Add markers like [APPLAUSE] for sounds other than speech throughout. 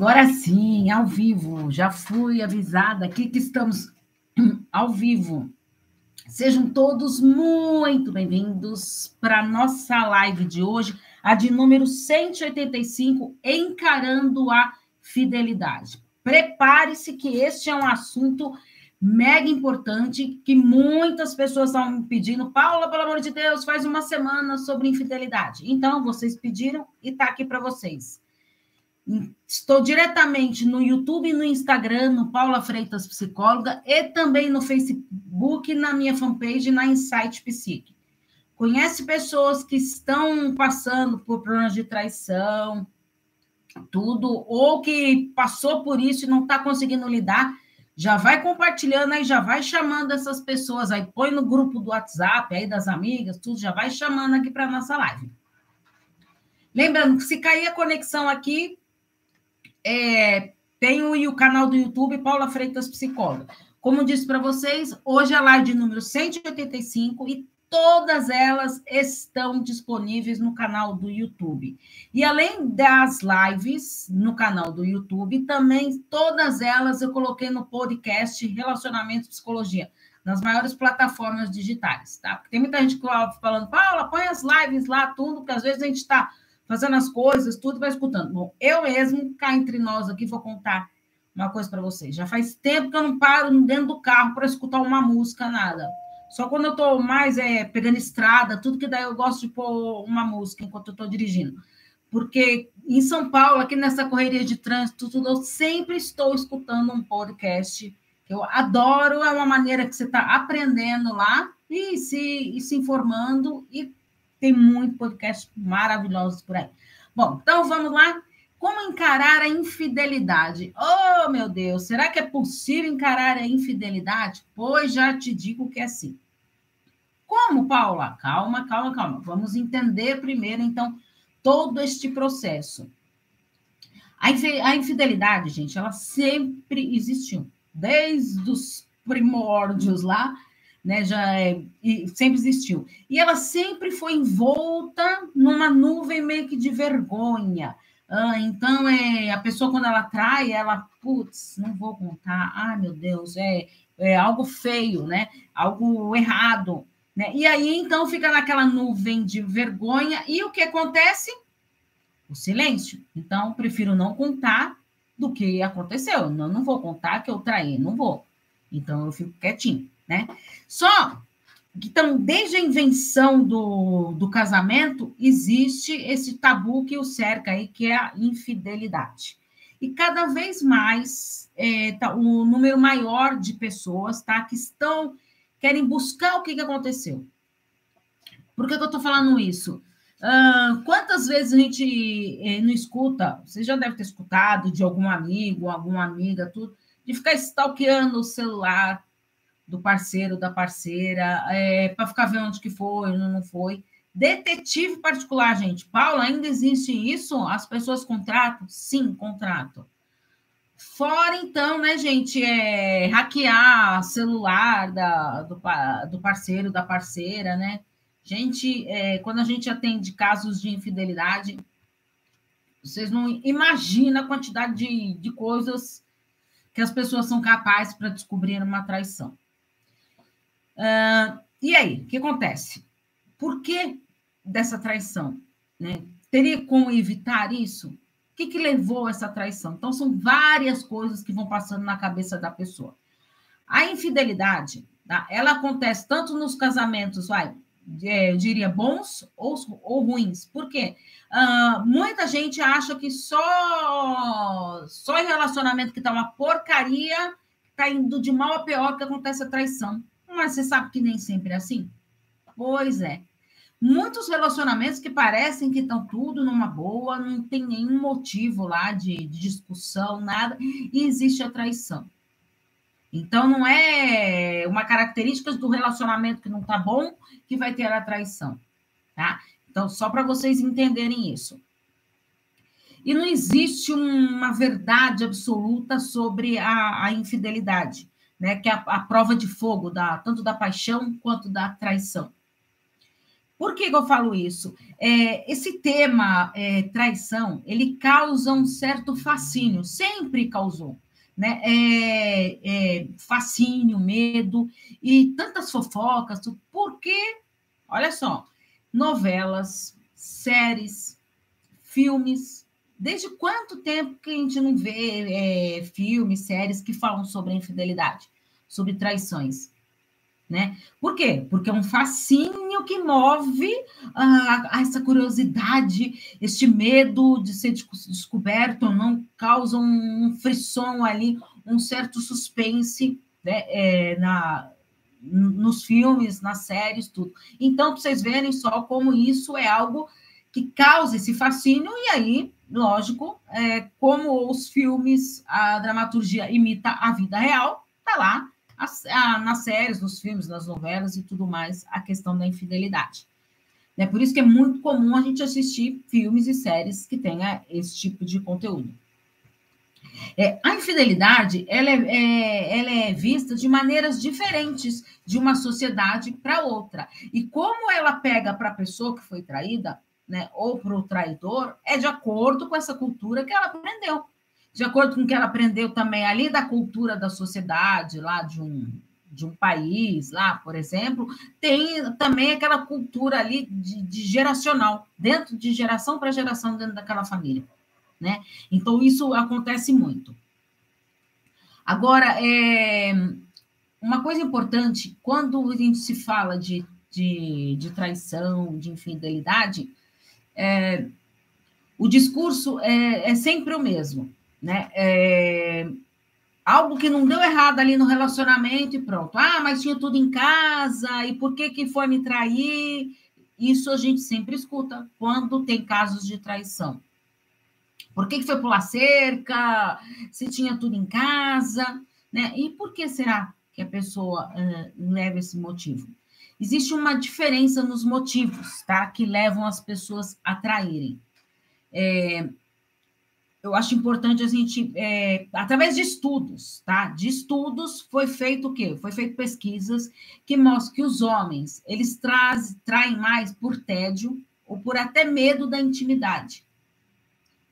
Agora sim, ao vivo. Já fui avisada aqui que estamos [CLEARS THROAT] ao vivo. Sejam todos muito bem-vindos para a nossa live de hoje, a de número 185, Encarando a Fidelidade. Prepare-se que este é um assunto mega importante que muitas pessoas estão me pedindo. Paula, pelo amor de Deus, faz uma semana sobre infidelidade. Então, vocês pediram e está aqui para vocês. Estou diretamente no YouTube no Instagram, no Paula Freitas Psicóloga, e também no Facebook, na minha fanpage, na Insight Psique. Conhece pessoas que estão passando por problemas de traição, tudo, ou que passou por isso e não está conseguindo lidar, já vai compartilhando aí, já vai chamando essas pessoas aí, põe no grupo do WhatsApp aí das amigas, tudo, já vai chamando aqui para nossa live. Lembrando que se cair a conexão aqui, é, tem o, canal do YouTube Paula Freitas Psicóloga. Como disse para vocês, hoje é a live número 185 e todas elas estão disponíveis no canal do YouTube. E além das lives no canal do YouTube, também todas elas eu coloquei no podcast Relacionamento e Psicologia, nas maiores plataformas digitais, tá? Porque tem muita gente falando, Paula, põe as lives lá, tudo, porque às vezes a gente está fazendo as coisas, tudo vai escutando. Bom, eu mesmo, cá entre nós aqui, vou contar uma coisa para vocês. Já faz tempo que eu não paro dentro do carro para escutar uma música, nada. Só quando eu estou mais é, pegando estrada, tudo que daí eu gosto de pôr uma música enquanto eu estou dirigindo. Porque em São Paulo, aqui nessa correria de trânsito, tudo, eu sempre estou escutando um podcast eu adoro, é uma maneira que você está aprendendo lá e se, e se informando e tem muito podcast maravilhosos por aí. Bom, então vamos lá. Como encarar a infidelidade? Oh, meu Deus, será que é possível encarar a infidelidade? Pois já te digo que é sim. Como, Paula? Calma, calma, calma. Vamos entender primeiro, então, todo este processo. A infidelidade, gente, ela sempre existiu. Desde os primórdios lá, né? Já é, sempre existiu. E ela sempre foi envolta numa nuvem meio que de vergonha. Ah, então, é, a pessoa, quando ela trai, ela, putz, não vou contar, ai meu Deus, é, é algo feio, né? Algo errado. Né? E aí, então, fica naquela nuvem de vergonha, e o que acontece? O silêncio. Então, prefiro não contar do que aconteceu. Não, não vou contar que eu traí, não vou. Então, eu fico quietinho né? Só então, desde a invenção do, do casamento, existe esse tabu que o cerca aí, que é a infidelidade. E cada vez mais, é, tá, número maior de pessoas tá, que estão, querem buscar o que, que aconteceu. Por que, que eu estou falando isso? Uh, quantas vezes a gente eh, não escuta, você já deve ter escutado de algum amigo, alguma amiga, tudo, de ficar stalkeando o celular, do parceiro, da parceira, é, para ficar vendo onde que foi, onde não foi. Detetive particular, gente. Paulo, ainda existe isso? As pessoas contratam? Sim, contrato. Fora, então, né, gente, é hackear celular da, do, do parceiro, da parceira, né? Gente, é, quando a gente atende casos de infidelidade, vocês não imaginam a quantidade de, de coisas que as pessoas são capazes para descobrir uma traição. Uh, e aí, o que acontece? Por que dessa traição? Né? Teria como evitar isso? O que, que levou a essa traição? Então, são várias coisas que vão passando na cabeça da pessoa. A infidelidade, tá? ela acontece tanto nos casamentos, vai, é, eu diria, bons ou, ou ruins. Por quê? Uh, muita gente acha que só, só em relacionamento que está uma porcaria, está indo de mal a pior que acontece a traição. Mas você sabe que nem sempre é assim? Pois é. Muitos relacionamentos que parecem que estão tudo numa boa, não tem nenhum motivo lá de, de discussão, nada, e existe a traição. Então, não é uma característica do relacionamento que não está bom que vai ter a traição, tá? Então, só para vocês entenderem isso. E não existe uma verdade absoluta sobre a, a infidelidade né, que é a, a prova de fogo da, tanto da paixão quanto da traição. Por que, eu falo isso? É, esse tema é, traição, ele causa um certo fascínio, sempre causou. Né? É, é, fascínio, medo e tantas fofocas, porque, olha só, novelas, séries, filmes, desde quanto tempo que a gente não vê é, filmes, séries que falam sobre infidelidade, sobre traições? Né? Por quê? Porque é um fascínio que move ah, essa curiosidade, este medo de ser descoberto ou não, causa um frisson ali, um certo suspense né? é, na, nos filmes, nas séries, tudo. Então, para vocês verem só como isso é algo que causa esse fascínio, e aí, lógico, é, como os filmes, a dramaturgia imita a vida real, tá lá a, nas séries, nos filmes, nas novelas e tudo mais, a questão da infidelidade. É por isso que é muito comum a gente assistir filmes e séries que tenha esse tipo de conteúdo. É, a infidelidade ela é, é, ela é vista de maneiras diferentes de uma sociedade para outra. E como ela pega para a pessoa que foi traída, né, ou para o traidor, é de acordo com essa cultura que ela aprendeu de acordo com o que ela aprendeu também ali da cultura da sociedade, lá de um, de um país, lá, por exemplo, tem também aquela cultura ali de, de geracional, dentro de geração para geração dentro daquela família, né? Então, isso acontece muito. Agora, é, uma coisa importante, quando a gente se fala de, de, de traição, de infidelidade, é, o discurso é, é sempre o mesmo né? É, algo que não deu errado ali no relacionamento e pronto. Ah, mas tinha tudo em casa, e por que que foi me trair? Isso a gente sempre escuta quando tem casos de traição. Por que, que foi pular cerca? Se tinha tudo em casa, né? E por que será que a pessoa uh, leva esse motivo? Existe uma diferença nos motivos, tá? Que levam as pessoas a traírem. É, eu acho importante a gente, é, através de estudos, tá? De estudos foi feito o quê? Foi feito pesquisas que mostram que os homens, eles traz, traem mais por tédio ou por até medo da intimidade,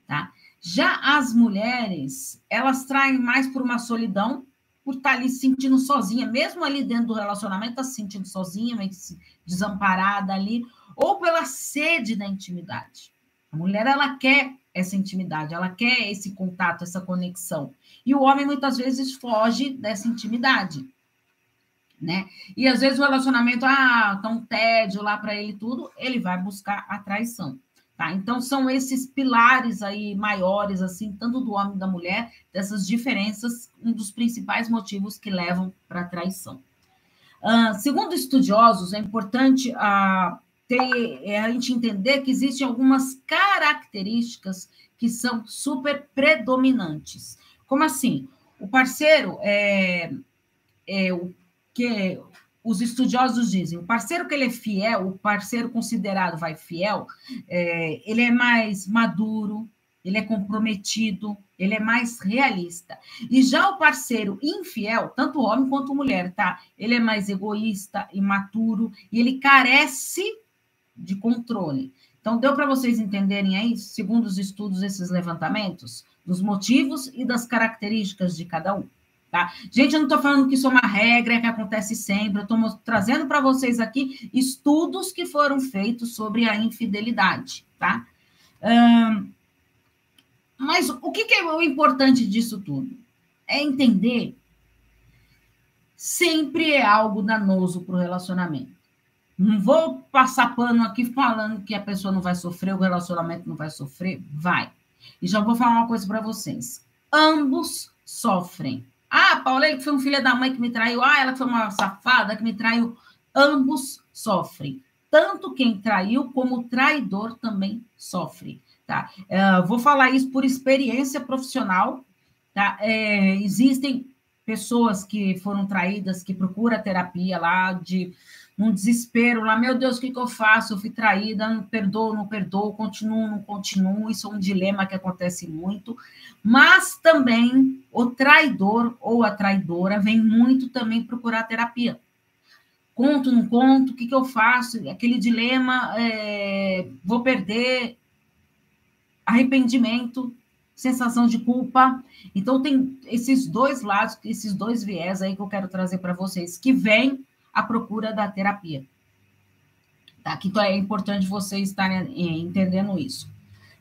tá? Já as mulheres, elas traem mais por uma solidão, por estar tá ali se sentindo sozinha, mesmo ali dentro do relacionamento, está se sentindo sozinha, meio desamparada ali, ou pela sede da intimidade. A mulher, ela quer essa intimidade, ela quer esse contato, essa conexão. E o homem muitas vezes foge dessa intimidade, né? E às vezes o relacionamento, ah, tá um tédio lá para ele tudo, ele vai buscar a traição, tá? Então são esses pilares aí maiores, assim, tanto do homem e da mulher, dessas diferenças, um dos principais motivos que levam para a traição. Uh, segundo estudiosos, é importante uh, ter, é, a gente entender que existem algumas características que são super predominantes. Como assim? O parceiro é, é o que os estudiosos dizem, o parceiro que ele é fiel, o parceiro considerado vai fiel, é, ele é mais maduro, ele é comprometido, ele é mais realista. E já o parceiro infiel, tanto homem quanto mulher, tá? Ele é mais egoísta, imaturo, e ele carece de controle. Então, deu para vocês entenderem aí, segundo os estudos, esses levantamentos, dos motivos e das características de cada um. Tá? Gente, eu não estou falando que isso é uma regra que acontece sempre, eu estou trazendo para vocês aqui estudos que foram feitos sobre a infidelidade. Tá? Mas o que, que é o importante disso tudo? É entender sempre é algo danoso para o relacionamento. Não vou passar pano aqui falando que a pessoa não vai sofrer, o relacionamento não vai sofrer. Vai. E já vou falar uma coisa para vocês. Ambos sofrem. Ah, Paula, ele foi um filho da mãe que me traiu. Ah, ela foi uma safada que me traiu. Ambos sofrem. Tanto quem traiu como o traidor também sofre. Tá? Uh, vou falar isso por experiência profissional. Tá? É, existem pessoas que foram traídas que procuram terapia lá de num desespero lá, meu Deus, o que, que eu faço? Eu fui traída, não perdoo, não perdoo, continuo, não continuo. Isso é um dilema que acontece muito. Mas também o traidor ou a traidora vem muito também procurar terapia. conto, não conto, o que, que eu faço? Aquele dilema, é, vou perder, arrependimento, sensação de culpa. Então, tem esses dois lados, esses dois viés aí que eu quero trazer para vocês, que vem à procura da terapia. Tá? Que então é importante vocês estarem é, entendendo isso.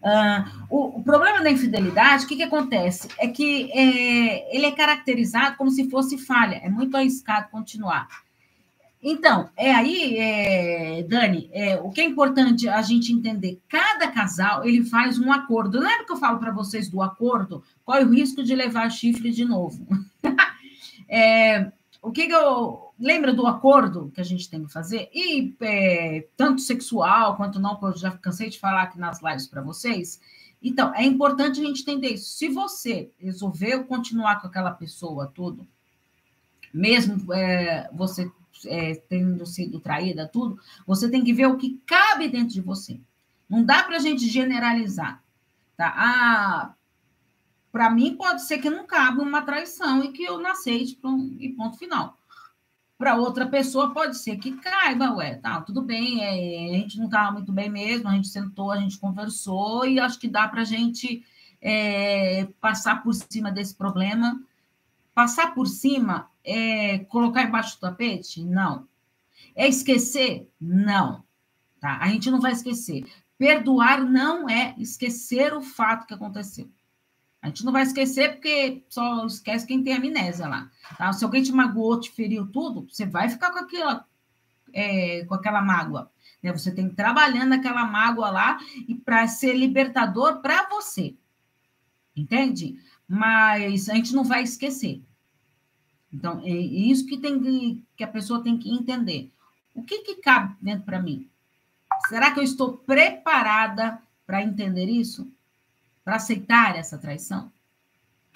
Uh, o, o, problema da infidelidade, o que, que acontece? É que é, ele é caracterizado como se fosse falha, é muito arriscado continuar. Então, é aí, é, Dani, é, o que é importante a gente entender, cada casal, ele faz um acordo. Lembra que eu falo para vocês do acordo? Qual é o risco de levar chifre de novo? [LAUGHS] é, o que, que, eu... Lembra do acordo que a gente tem que fazer? E é, tanto sexual quanto não, eu já cansei de falar aqui nas lives para vocês. Então, é importante a gente entender isso. Se você resolveu continuar com aquela pessoa, tudo, mesmo é, você é, tendo sido traída, tudo, você tem que ver o que cabe dentro de você. Não dá para a gente generalizar. Tá? Ah, para mim, pode ser que não cabe uma traição e que eu aceite um, e ponto final. Para outra pessoa, pode ser que caiba, ué, tá, tudo bem, é, a gente não estava muito bem mesmo, a gente sentou, a gente conversou e acho que dá para a gente é, passar por cima desse problema. Passar por cima é colocar embaixo do tapete? Não. É esquecer? Não. Tá? A gente não vai esquecer. Perdoar não é esquecer o fato que aconteceu. A gente não vai esquecer porque só esquece quem tem amnésia lá. Tá? Se alguém te magoou, te feriu tudo, você vai ficar com aquela, é, com aquela mágoa. Né? Você tem que trabalhando aquela mágoa lá e para ser libertador para você. Entende? Mas a gente não vai esquecer. Então, é isso que, tem que, a pessoa tem que entender. O que, que cabe dentro para mim? Será que eu estou preparada para entender isso? Para aceitar essa traição?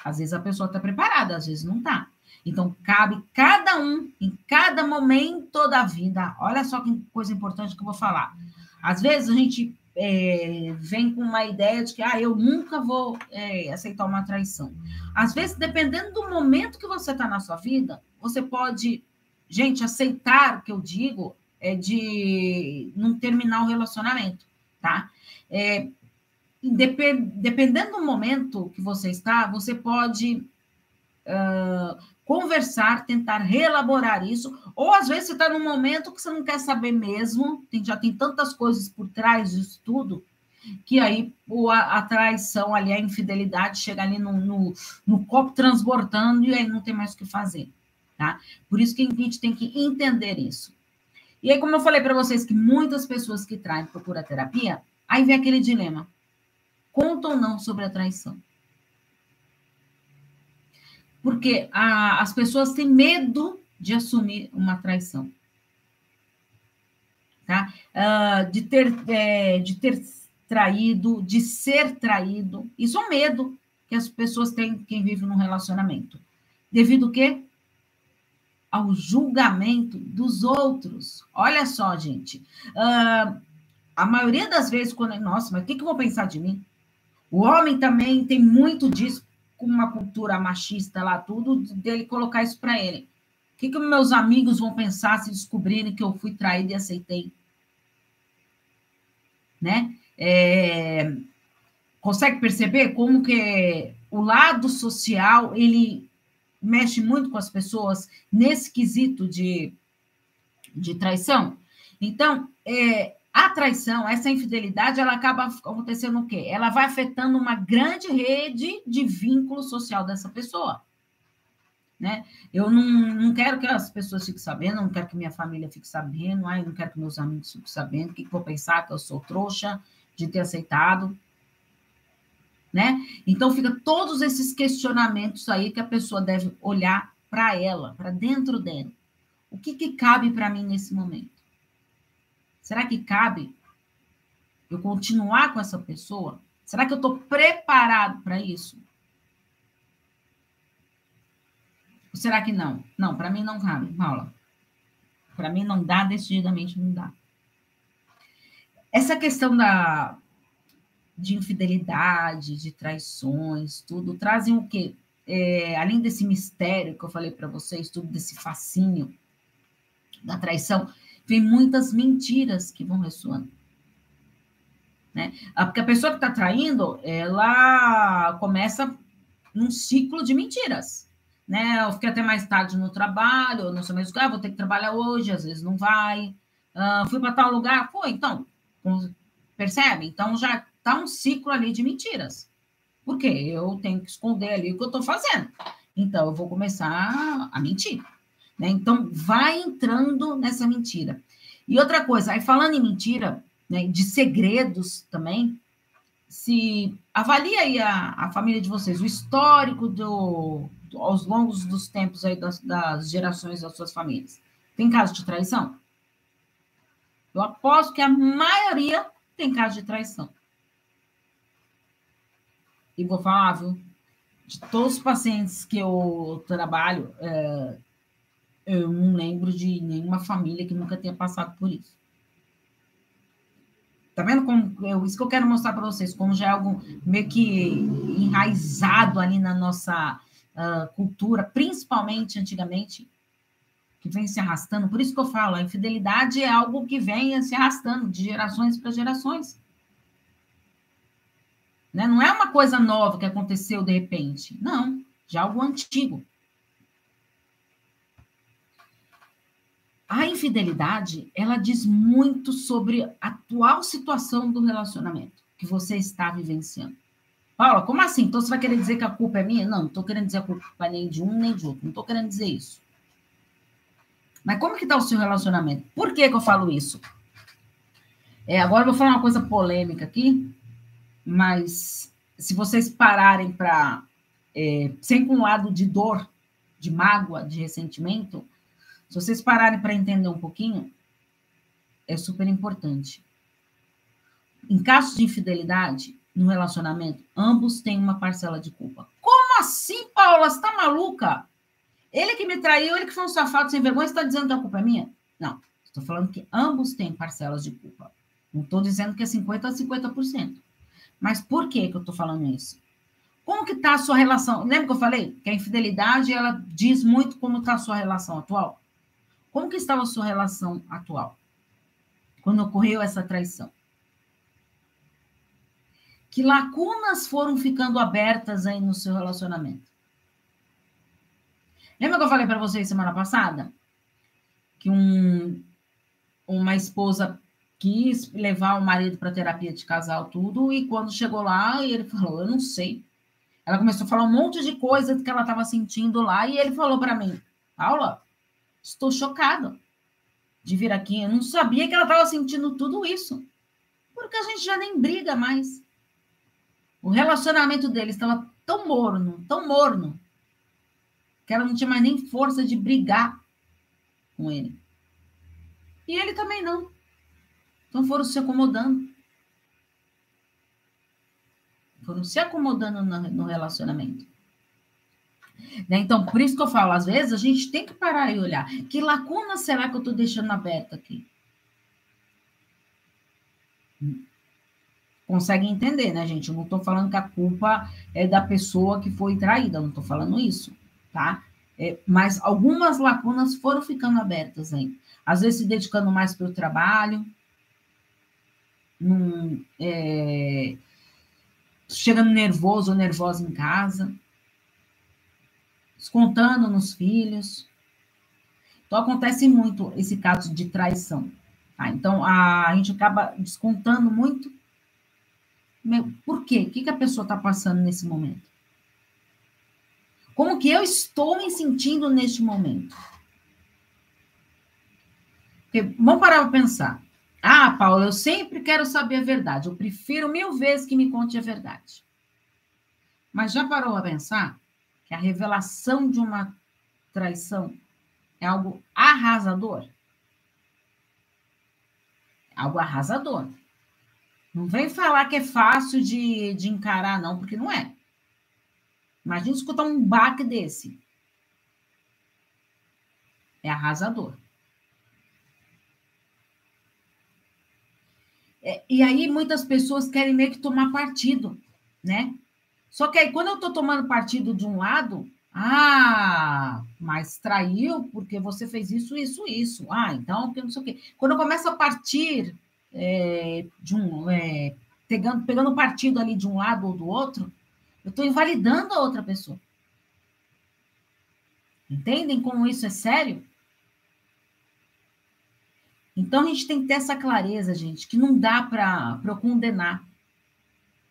Às vezes a pessoa está preparada, às vezes não está. Então, cabe cada um, em cada momento da vida. Olha só que coisa importante que eu vou falar. Às vezes a gente é, vem com uma ideia de que ah, eu nunca vou é, aceitar uma traição. Às vezes, dependendo do momento que você está na sua vida, você pode, gente, aceitar o que eu digo é de não terminar o relacionamento, tá? É, dependendo do momento que você está, você pode uh, conversar, tentar reelaborar isso, ou às vezes você está num momento que você não quer saber mesmo, tem, já tem tantas coisas por trás disso tudo, que aí a, a traição ali, a infidelidade chega ali no, no, no, copo transbordando e aí não tem mais o que fazer, tá? Por isso que a gente tem que entender isso. E aí, como eu falei para vocês que muitas pessoas que traem procura terapia, aí vem aquele dilema conta ou não sobre a traição. Porque a, as pessoas têm medo de assumir uma traição. Tá? Uh, de, ter, é, de ter traído, de ser traído. Isso é um medo que as pessoas têm, quem vive num relacionamento. Devido o quê? Ao julgamento dos outros. Olha só, gente. Uh, a maioria das vezes, quando. Nossa, mas o que, que eu vou pensar de mim? O homem também tem muito disso, com uma cultura machista lá, tudo, dele colocar isso para ele. O que, que meus amigos vão pensar se descobrirem que eu fui traído e aceitei? Né? É, consegue perceber como que o lado social, ele mexe muito com as pessoas nesse quesito de, de traição? Então, é, a traição, essa infidelidade, ela acaba acontecendo o quê? Ela vai afetando uma grande rede de vínculo social dessa pessoa. Né? Eu não, não quero que as pessoas fiquem sabendo, não quero que minha família fique sabendo, ai, não quero que meus amigos fiquem sabendo, o que, que vou pensar que eu sou trouxa de ter aceitado. Né? Então, fica todos esses questionamentos aí que a pessoa deve olhar para ela, para dentro dela. O que, que cabe para mim nesse momento? Será que cabe eu continuar com essa pessoa? Será que eu estou preparado para isso? Ou será que não? Não, para mim não cabe, Paula. Para mim não dá, decididamente não dá. Essa questão da, de infidelidade, de traições, tudo, trazem o quê? É, além desse mistério que eu falei para vocês, tudo desse fascínio, da traição, vem muitas mentiras que vão ressoando. Né? Ah, porque a pessoa que está traindo, ela começa num ciclo de mentiras. Né? Eu fiquei até mais tarde no trabalho, eu não sei mais o que, ah, vou ter que trabalhar hoje, às vezes não vai. Uh, fui para tal lugar, foi, então, percebe? Então já está um ciclo ali de mentiras. Por quê? Eu tenho que esconder ali o que eu estou fazendo. Então, eu vou começar a mentir. Né? Então, vai entrando nessa mentira. E outra coisa, aí falando em mentira, né, de segredos também, se avalia aí a, a família de vocês, o histórico do, do aos longos dos tempos aí das, das gerações das suas famílias. Tem caso de traição? Eu aposto que a maioria tem caso de traição. E vou falar, viu? De todos os pacientes que eu trabalho, é, eu não lembro de nenhuma família que nunca tenha passado por isso. Tá vendo como eu, isso que eu quero mostrar para vocês, como já é algo meio que enraizado ali na nossa uh, cultura, principalmente antigamente, que vem se arrastando. Por isso que eu falo, a infidelidade é algo que vem se arrastando de gerações para gerações. Né? Não é uma coisa nova que aconteceu de repente. Não, já é algo antigo. A infidelidade, ela diz muito sobre a atual situação do relacionamento que você está vivenciando. Paula, como assim? Então você vai querer dizer que a culpa é minha? Não, não estou querendo dizer a culpa nem de um nem de outro. Não estou querendo dizer isso. Mas como que está o seu relacionamento? Por que, que eu falo isso? É, agora eu vou falar uma coisa polêmica aqui, mas se vocês pararem para é, sem um lado de dor, de mágoa, de ressentimento, se vocês pararem para entender um pouquinho, é super importante. Em casos de infidelidade no relacionamento, ambos têm uma parcela de culpa. Como assim, Paula? Você está maluca? Ele que me traiu, ele que foi um safado sem vergonha, está dizendo que a culpa é minha? Não. Estou falando que ambos têm parcelas de culpa. Não estou dizendo que é 50% a 50%. Mas por que, que eu estou falando isso? Como que está a sua relação? Lembra que eu falei que a infidelidade ela diz muito como está a sua relação atual? Como que estava a sua relação atual? Quando ocorreu essa traição? Que lacunas foram ficando abertas aí no seu relacionamento? Lembra que eu falei para vocês semana passada? Que um, uma esposa quis levar o marido para terapia de casal, tudo, e quando chegou lá, ele falou: Eu não sei. Ela começou a falar um monte de coisa que ela estava sentindo lá, e ele falou para mim: Paula, estou chocado de vir aqui. Eu não sabia que ela estava sentindo tudo isso, porque a gente já nem briga mais. O relacionamento deles estava tão morno, tão morno, que ela não tinha mais nem força de brigar com ele. E ele também não. Então foram se acomodando. Foram se acomodando no relacionamento. Né? Então, por isso que eu falo, às vezes a gente tem que parar e olhar. Que lacuna será que eu estou deixando aberta aqui? Consegue entender, né, gente? Eu não estou falando que a culpa é da pessoa que foi traída, eu não estou falando isso, tá? É, mas algumas lacunas foram ficando abertas aí. Às vezes se dedicando mais para o trabalho, num, é, chegando nervoso ou nervosa em casa, descontando nos filhos. Então, acontece muito esse caso de traição. Tá? Então, a, a gente acaba descontando muito. Por quê? O que, que a pessoa está passando nesse momento? Como que eu estou me sentindo neste momento? Porque, vamos parar para pensar. Ah, Paula, eu sempre quero saber a verdade. Eu prefiro mil vezes que me conte a verdade. Mas já parou a pensar a revelação de uma traição é algo arrasador? É algo arrasador. Não vem falar que é fácil de, de encarar, não, porque não é. Imagina escutar um baque desse. É arrasador. É, e aí muitas pessoas querem meio que tomar partido, né? Só que aí quando eu estou tomando partido de um lado, ah, mas traiu porque você fez isso, isso, isso. Ah, então, porque não sei o quê. Quando eu começo a partir é, de um. É, pegando, pegando partido ali de um lado ou do outro, eu estou invalidando a outra pessoa. Entendem como isso é sério? Então a gente tem que ter essa clareza, gente, que não dá para eu condenar.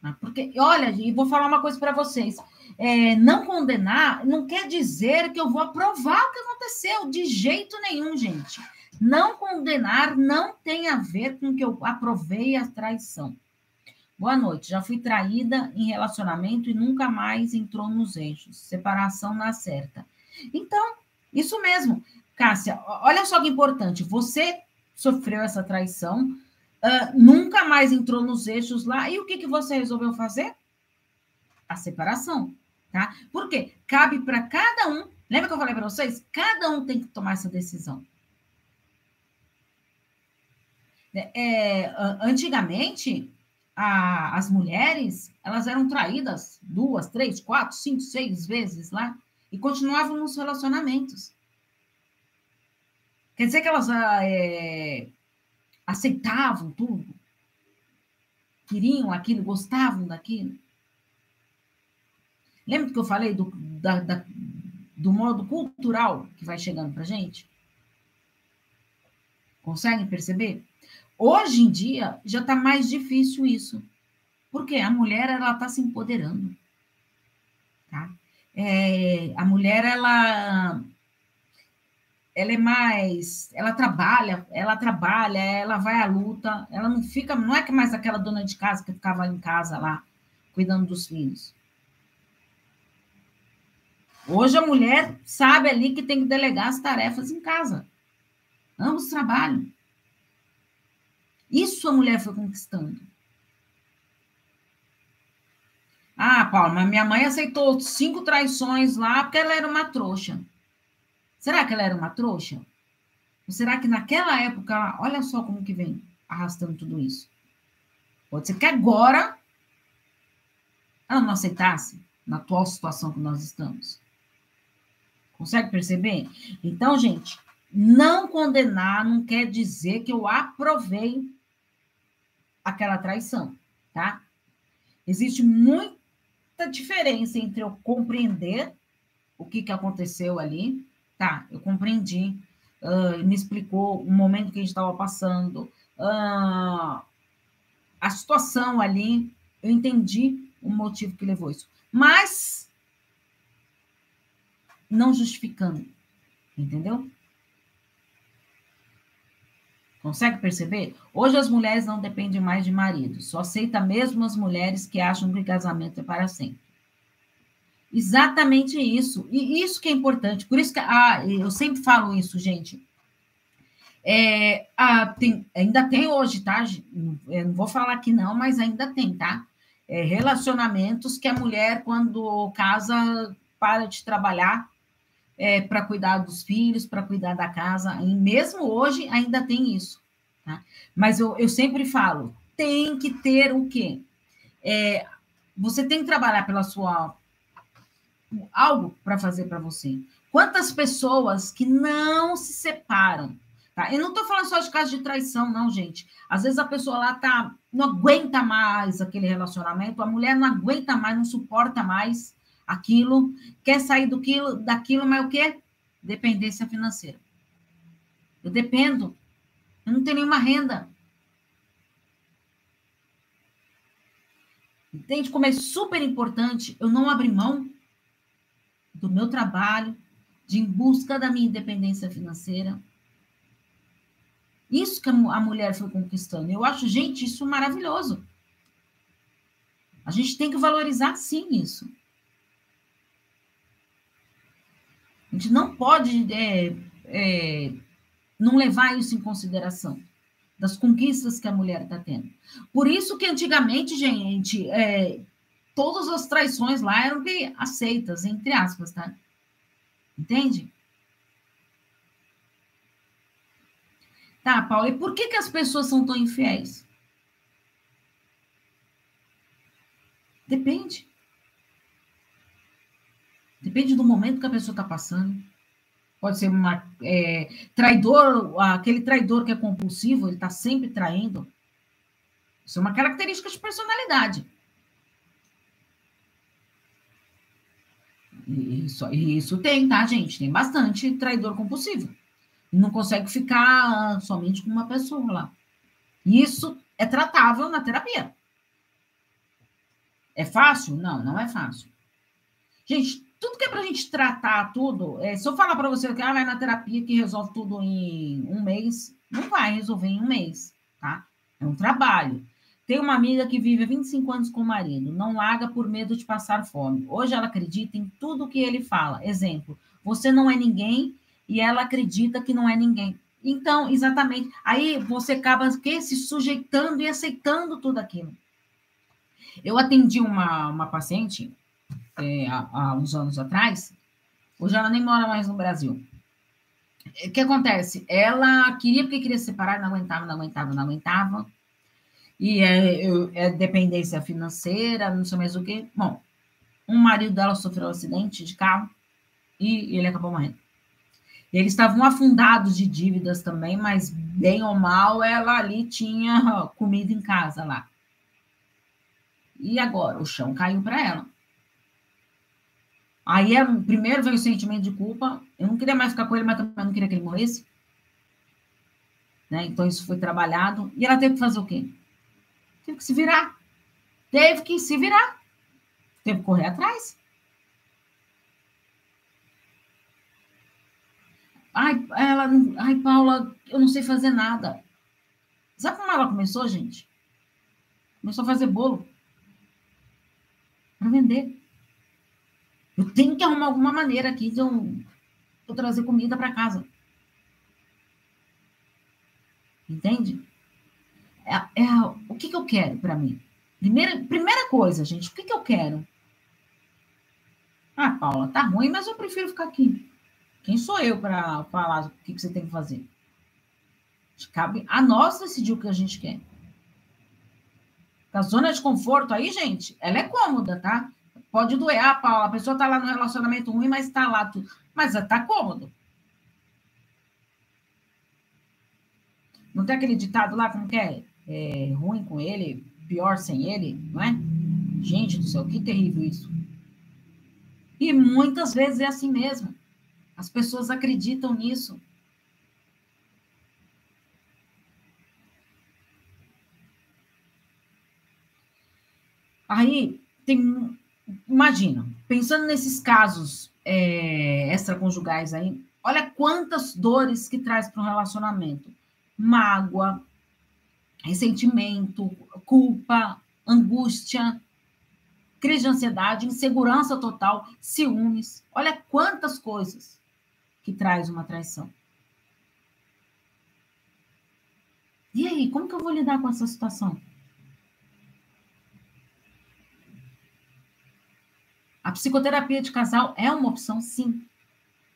Né? Porque, olha, e vou falar uma coisa para vocês: é, não condenar não quer dizer que eu vou aprovar o que aconteceu, de jeito nenhum, gente. Não condenar não tem a ver com que eu aprovei a traição. Boa noite. Já fui traída em relacionamento e nunca mais entrou nos eixos. Separação na certa. Então, isso mesmo. Cássia, olha só que importante. Você sofreu essa traição, uh, nunca mais entrou nos eixos lá. E o que, que você resolveu fazer? A separação. Tá? Por quê? Cabe para cada um. Lembra que eu falei para vocês? Cada um tem que tomar essa decisão. É, antigamente, a, as mulheres elas eram traídas duas, três, quatro, cinco, seis vezes lá e continuavam nos relacionamentos. Quer dizer que elas ah, é, aceitavam tudo, queriam aquilo, gostavam daquilo. Lembra que eu falei do, da, da, do modo cultural que vai chegando para gente? Conseguem perceber? Hoje em dia já está mais difícil isso. Porque a mulher ela está se empoderando. Tá? É, a mulher ela ela é mais, ela trabalha, ela trabalha, ela vai à luta, ela não fica, não é que mais aquela dona de casa que ficava em casa lá cuidando dos filhos. Hoje a mulher sabe ali que tem que delegar as tarefas em casa. Ambos trabalham. Isso a mulher foi conquistando. Ah, Paulo, mas minha mãe aceitou cinco traições lá porque ela era uma trouxa. Será que ela era uma trouxa? Ou será que naquela época, olha só como que vem arrastando tudo isso? Pode ser que agora ela não aceitasse na atual situação que nós estamos. Consegue perceber? Então, gente, não condenar não quer dizer que eu aprovei aquela traição, tá? Existe muita diferença entre eu compreender o que, que aconteceu ali, tá? Eu compreendi, uh, me explicou o momento que a gente estava passando, uh, a situação ali, eu entendi o motivo que levou isso. Mas não justificando, entendeu? Consegue perceber? Hoje as mulheres não dependem mais de marido, só aceita mesmo as mulheres que acham que o casamento é para sempre. Exatamente isso. E isso que é importante. Por isso que ah, eu sempre falo isso, gente. É, ah, tem, ainda tem hoje, tá? Eu não vou falar que não, mas ainda tem, tá? É, relacionamentos que a mulher, quando casa, para de trabalhar é, para cuidar dos filhos, para cuidar da casa. E mesmo hoje ainda tem isso. Tá? Mas eu, eu sempre falo, tem que ter o quê? É, você tem que trabalhar pela sua algo para fazer para você. Quantas pessoas que não se separam? Tá? Eu não estou falando só de caso de traição, não, gente. Às vezes a pessoa lá tá, não aguenta mais aquele relacionamento, a mulher não aguenta mais, não suporta mais aquilo, quer sair do quilo, daquilo, mas o quê? Dependência financeira. Eu dependo. Eu não tenho nenhuma renda. Entende como é super importante eu não abrir mão do meu trabalho, de em busca da minha independência financeira. Isso que a mulher foi conquistando. Eu acho, gente, isso maravilhoso. A gente tem que valorizar, sim, isso. A gente não pode é, é, não levar isso em consideração, das conquistas que a mulher está tendo. Por isso que antigamente, gente, é, todas as traições lá eram aceitas, entre aspas, tá? Entende? Tá, Paulo, e por que, que as pessoas são tão infiéis? Depende. Depende do momento que a pessoa está passando. Pode ser uma é, traidor, aquele traidor que é compulsivo, ele está sempre traindo. Isso é uma característica de personalidade. Isso, isso tem, tá, gente? Tem bastante traidor compulsivo. Não consegue ficar somente com uma pessoa lá. Isso é tratável na terapia. É fácil? Não, não é fácil. Gente, tudo que é para a gente tratar tudo, é, se eu falar para você que ah, vai na terapia que resolve tudo em um mês, não vai resolver em um mês, tá? É um trabalho. Tem uma amiga que vive há 25 anos com o marido, não larga por medo de passar fome. Hoje ela acredita em tudo que ele fala. Exemplo, você não é ninguém e ela acredita que não é ninguém. Então, exatamente, aí você acaba que, se sujeitando e aceitando tudo aquilo. Eu atendi uma, uma paciente é, há, há, uns anos atrás, hoje ela nem mora mais no Brasil. O que acontece? Ela queria porque queria separar, não aguentava, não aguentava, não aguentava. E é, é dependência financeira, não sei mais o que. Bom, um marido dela sofreu um acidente de carro e ele acabou morrendo. Eles estavam afundados de dívidas também, mas bem ou mal, ela ali tinha comida em casa lá. E agora? O chão caiu para ela. Aí, é, primeiro veio o sentimento de culpa. Eu não queria mais ficar com ele, mas também não queria que ele morresse. Né? Então, isso foi trabalhado. E ela teve que fazer o quê? Teve que se virar. Teve que se virar. Teve que correr atrás. Ai, ela, ai, Paula, eu não sei fazer nada. Sabe como ela começou, gente? Começou a fazer bolo para vender. Eu tenho que arrumar alguma maneira aqui de eu, eu trazer comida para casa. Entende? É, é, o que, que eu quero para mim? Primeira, primeira coisa, gente, o que, que eu quero? Ah, Paula, tá ruim, mas eu prefiro ficar aqui. Quem sou eu para falar o que, que você tem que fazer? Cabe a nós decidir o que a gente quer. A zona de conforto aí, gente, ela é cômoda, tá? Pode doer, ah, Paula, a pessoa tá lá no relacionamento ruim, mas tá lá tudo. Mas tá cômodo. Não tem aquele ditado lá, como que é? É? Ruim com ele, pior sem ele, não é? Gente do céu, que terrível isso. E muitas vezes é assim mesmo. As pessoas acreditam nisso. Aí tem, imagina, pensando nesses casos é, extraconjugais aí, olha quantas dores que traz para um relacionamento: mágoa, ressentimento, culpa, angústia, crise de ansiedade, insegurança total, ciúmes. Olha quantas coisas que traz uma traição. E aí, como que eu vou lidar com essa situação? A psicoterapia de casal é uma opção, sim,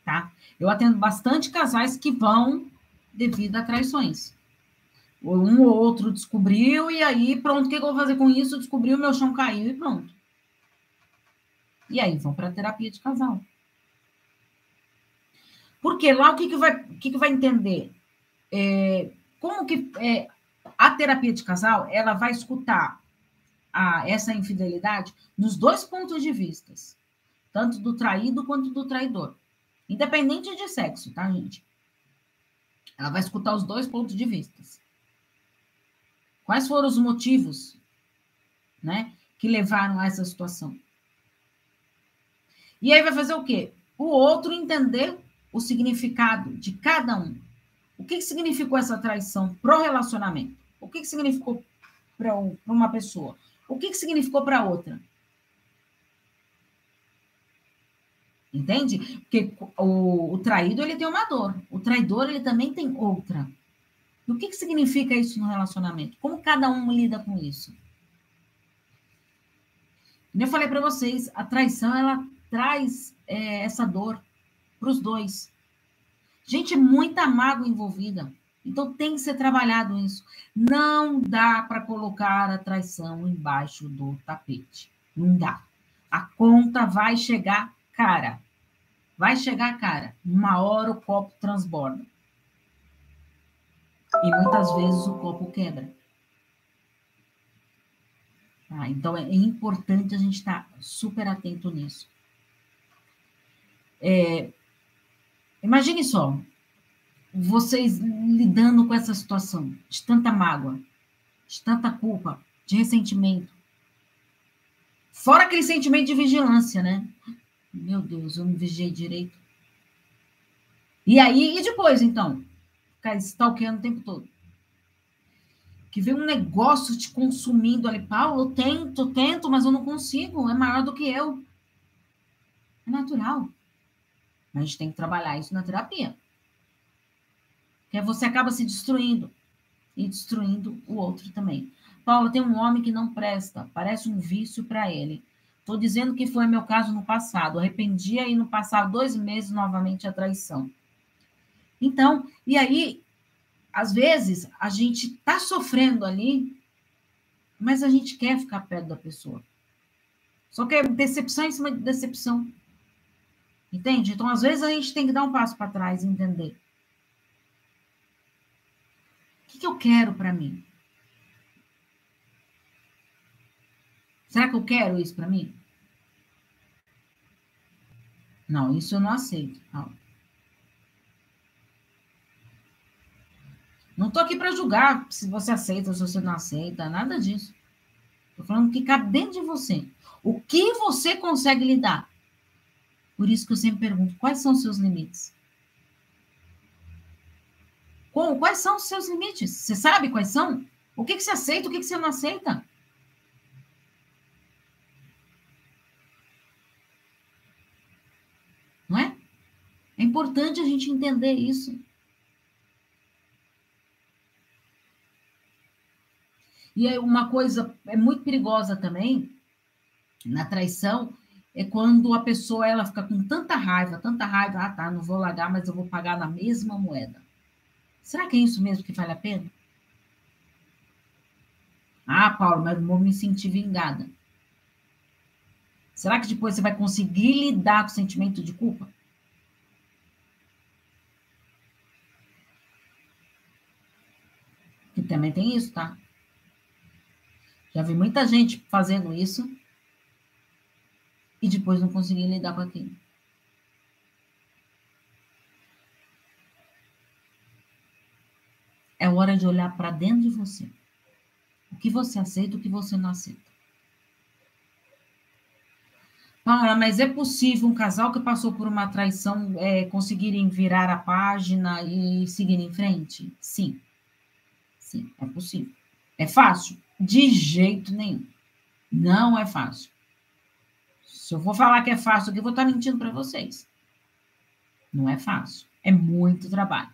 tá? Eu atendo bastante casais que vão devido a traições. Um ou outro descobriu, e aí, pronto, o que eu vou fazer com isso? Descobriu, meu chão caiu e pronto. E aí vão para terapia de casal. Porque lá o que, que, vai, o que, que vai entender? É, como que é, a terapia de casal ela vai escutar a, essa infidelidade nos dois pontos de vista, tanto do traído quanto do traidor, independente de sexo, tá, gente? Ela vai escutar os dois pontos de vista. Quais foram os motivos, né, que levaram a essa situação? E aí vai fazer o quê? O outro entender o significado de cada um. O que, que significou essa traição pro relacionamento? O que, que significou para uma pessoa? O que, que significou para outra? Entende? Porque o, o, traído ele tem uma dor, o traidor ele também tem outra. E o que, que significa isso no relacionamento? Como cada um lida com isso? Como eu falei para vocês, a traição ela traz é, essa dor para os dois. Gente, muita mágoa envolvida. Então tem que ser trabalhado isso. Não dá para colocar a traição embaixo do tapete. Não dá. A conta vai chegar cara. Vai chegar, cara, uma hora o copo transborda. E muitas vezes o copo quebra. Tá? Então é importante a gente estar super atento nisso. É, imagine só, vocês lidando com essa situação de tanta mágoa, de tanta culpa, de ressentimento. Fora aquele sentimento de vigilância, né? Meu Deus, eu não vigiei direito. E aí, e depois, então? Ficar stalkeando o tempo todo. Que vem um negócio te consumindo ali. Paulo, eu tento, tento, mas eu não consigo. É maior do que eu. É natural. Mas a gente tem que trabalhar isso na terapia. Porque você acaba se destruindo e destruindo o outro também. Paula, tem um homem que não presta, parece um vício para ele. Estou dizendo que foi meu caso no passado. Arrependia e no passado dois meses novamente a traição. Então, e aí, às vezes, a gente está sofrendo ali, mas a gente quer ficar perto da pessoa. Só que é decepção em cima de decepção. Entende? Então, às vezes, a gente tem que dar um passo para trás e entender. O que, que eu quero para mim? Será que eu quero isso para mim? Não, isso eu não aceito. Não estou aqui para julgar se você aceita ou se você não aceita, nada disso. Estou falando que cabe dentro de você. O que você consegue lidar? Por isso que eu sempre pergunto: quais são os seus limites? Quais são os seus limites? Você sabe quais são? O que, que você aceita, o que, que você não aceita? É importante a gente entender isso. E aí uma coisa é muito perigosa também na traição é quando a pessoa ela fica com tanta raiva, tanta raiva, ah tá, não vou largar, mas eu vou pagar na mesma moeda. Será que é isso mesmo que vale a pena? Ah, Paulo, mas não vou me sentir vingada. Será que depois você vai conseguir lidar com o sentimento de culpa? Que também tem isso, tá? Já vi muita gente fazendo isso e depois não conseguir lidar com aquilo. É hora de olhar para dentro de você. O que você aceita, o que você não aceita. Paula, mas é possível um casal que passou por uma traição é, conseguirem virar a página e seguir em frente? Sim. Sim, é possível. É fácil? De jeito nenhum. Não é fácil. Se eu vou falar que é fácil aqui, eu vou estar mentindo para vocês. Não é fácil. É muito trabalho.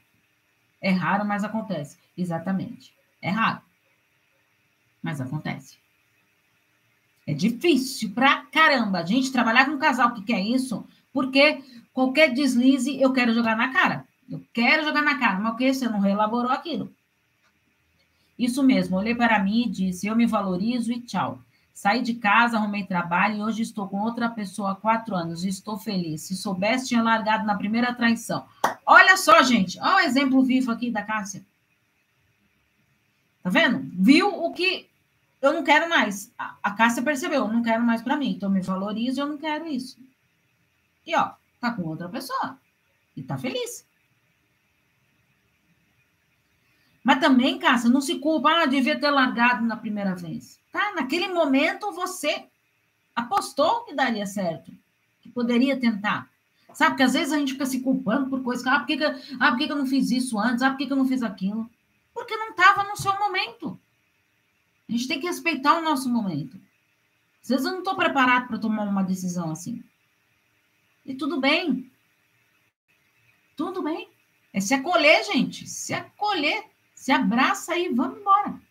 É raro, mas acontece. Exatamente. É raro. Mas acontece. É difícil pra caramba. A gente trabalhar com um casal que quer isso, porque qualquer deslize eu quero jogar na cara. Eu quero jogar na cara, mas o que? Você não reelaborou aquilo. Isso mesmo, olhei para mim e disse: Eu me valorizo e tchau. Saí de casa, arrumei trabalho e hoje estou com outra pessoa há quatro anos e estou feliz. Se soubesse, tinha largado na primeira traição. Olha só, gente, olha o exemplo vivo aqui da Cássia. Tá vendo? Viu o que eu não quero mais. A, Cássia percebeu, eu não quero mais para mim. Então, me valorizo e eu não quero isso. E ó, tá com outra pessoa. E tá feliz. Mas também, Cássia, não se culpa, ah, devia ter largado na primeira vez. Tá? Naquele momento você apostou que daria certo, que poderia tentar. Sabe, que às vezes a gente fica se culpando por coisas, ah, por que, que, ah, por que, que eu não fiz isso antes? Ah, por que, que eu não fiz aquilo? Porque não estava no seu momento. A gente tem que respeitar o nosso momento. Às vezes eu não estou preparado para tomar uma decisão assim. E tudo bem. Tudo bem. É se acolher, gente. Se acolher. Se abraça aí, vamos embora.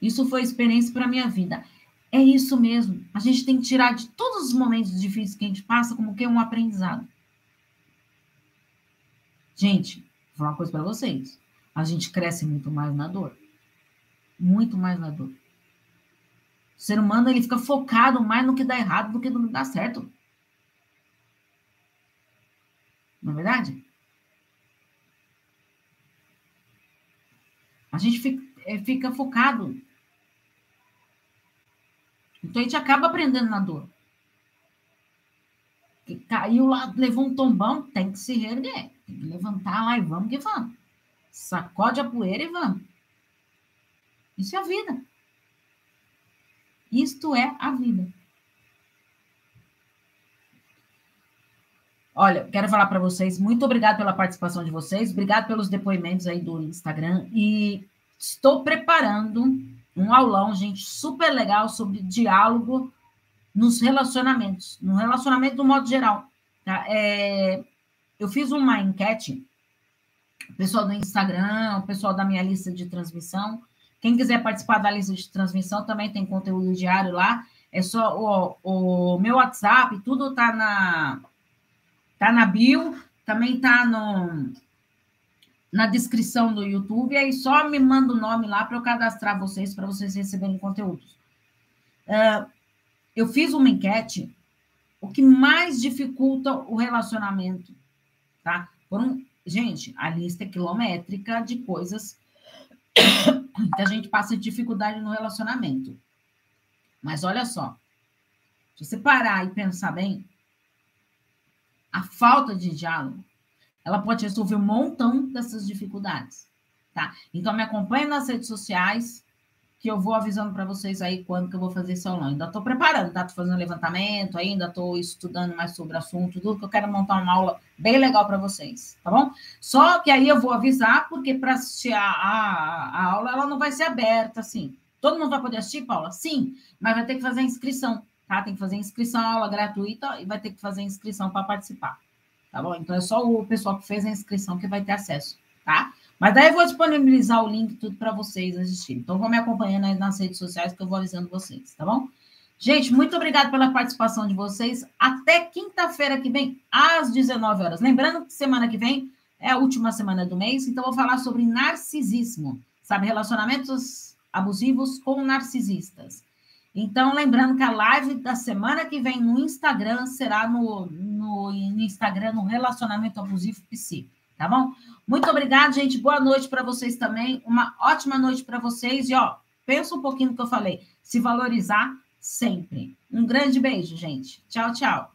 Isso foi experiência para a minha vida. É isso mesmo. A gente tem que tirar de todos os momentos difíceis que a gente passa como que um aprendizado. Gente, vou falar uma coisa para vocês. A gente cresce muito mais na dor. Muito mais na dor. O ser humano ele fica focado mais no que dá errado do que no que dá certo. Não é verdade? A gente fica, é, fica focado. Então a gente acaba aprendendo na dor. Que caiu lá, levou um tombão, tem que se reerguer. Tem que levantar lá e vamos que vamos. Sacode a poeira e vamos. Isso é a vida. Isto é a vida. Olha, quero falar para vocês, muito obrigado pela participação de vocês, obrigado pelos depoimentos aí do Instagram e estou preparando um aulão, gente, super legal sobre diálogo nos relacionamentos, no relacionamento do modo geral. Tá? É, eu fiz uma enquete, o pessoal do Instagram, o pessoal da minha lista de transmissão, quem quiser participar da lista de transmissão também tem conteúdo diário lá. É só o, o meu WhatsApp, tudo tá na tá na bio, também tá no na descrição do YouTube, aí só me manda o nome lá para eu cadastrar vocês, para vocês receberem conteúdos. Uh, eu fiz uma enquete, o que mais dificulta o relacionamento, tá? Foram, gente, a lista é quilométrica de coisas [COUGHS] que a gente passa dificuldade no relacionamento. Mas olha só, se você parar e pensar bem, a falta de diálogo, ela pode resolver um montão dessas dificuldades, tá? Então me acompanhe nas redes sociais, que eu vou avisando para vocês aí quando que eu vou fazer esse aulão. Ainda estou preparando, tá? Estou fazendo levantamento, ainda estou estudando mais sobre o assunto, tudo que eu quero montar uma aula bem legal para vocês, tá bom? Só que aí eu vou avisar, porque para assistir a, a, a, aula, ela não vai ser aberta, assim. Todo mundo vai poder assistir, Paula? Sim, mas vai ter que fazer inscrição, tá? Tem que fazer inscrição, aula gratuita, e vai ter que fazer inscrição para participar, tá bom? Então é só o pessoal que fez a inscrição que vai ter acesso, tá? Mas daí eu vou disponibilizar o link tudo para vocês assistirem. Então, vão me acompanhando aí nas redes sociais que eu vou avisando vocês, tá bom? Gente, muito obrigada pela participação de vocês. Até quinta-feira que vem, às 19 horas. Lembrando que semana que vem é a última semana do mês, então vou falar sobre narcisismo, sabe? Relacionamentos abusivos com narcisistas. Então, lembrando que a live da semana que vem no Instagram será no, no, no Instagram no Relacionamento Abusivo PC tá bom? Muito obrigada, gente. Boa noite para vocês também. Uma ótima noite para vocês. E, ó, pensa um pouquinho no que eu falei. Se valorizar sempre. Um grande beijo, gente. Tchau, tchau.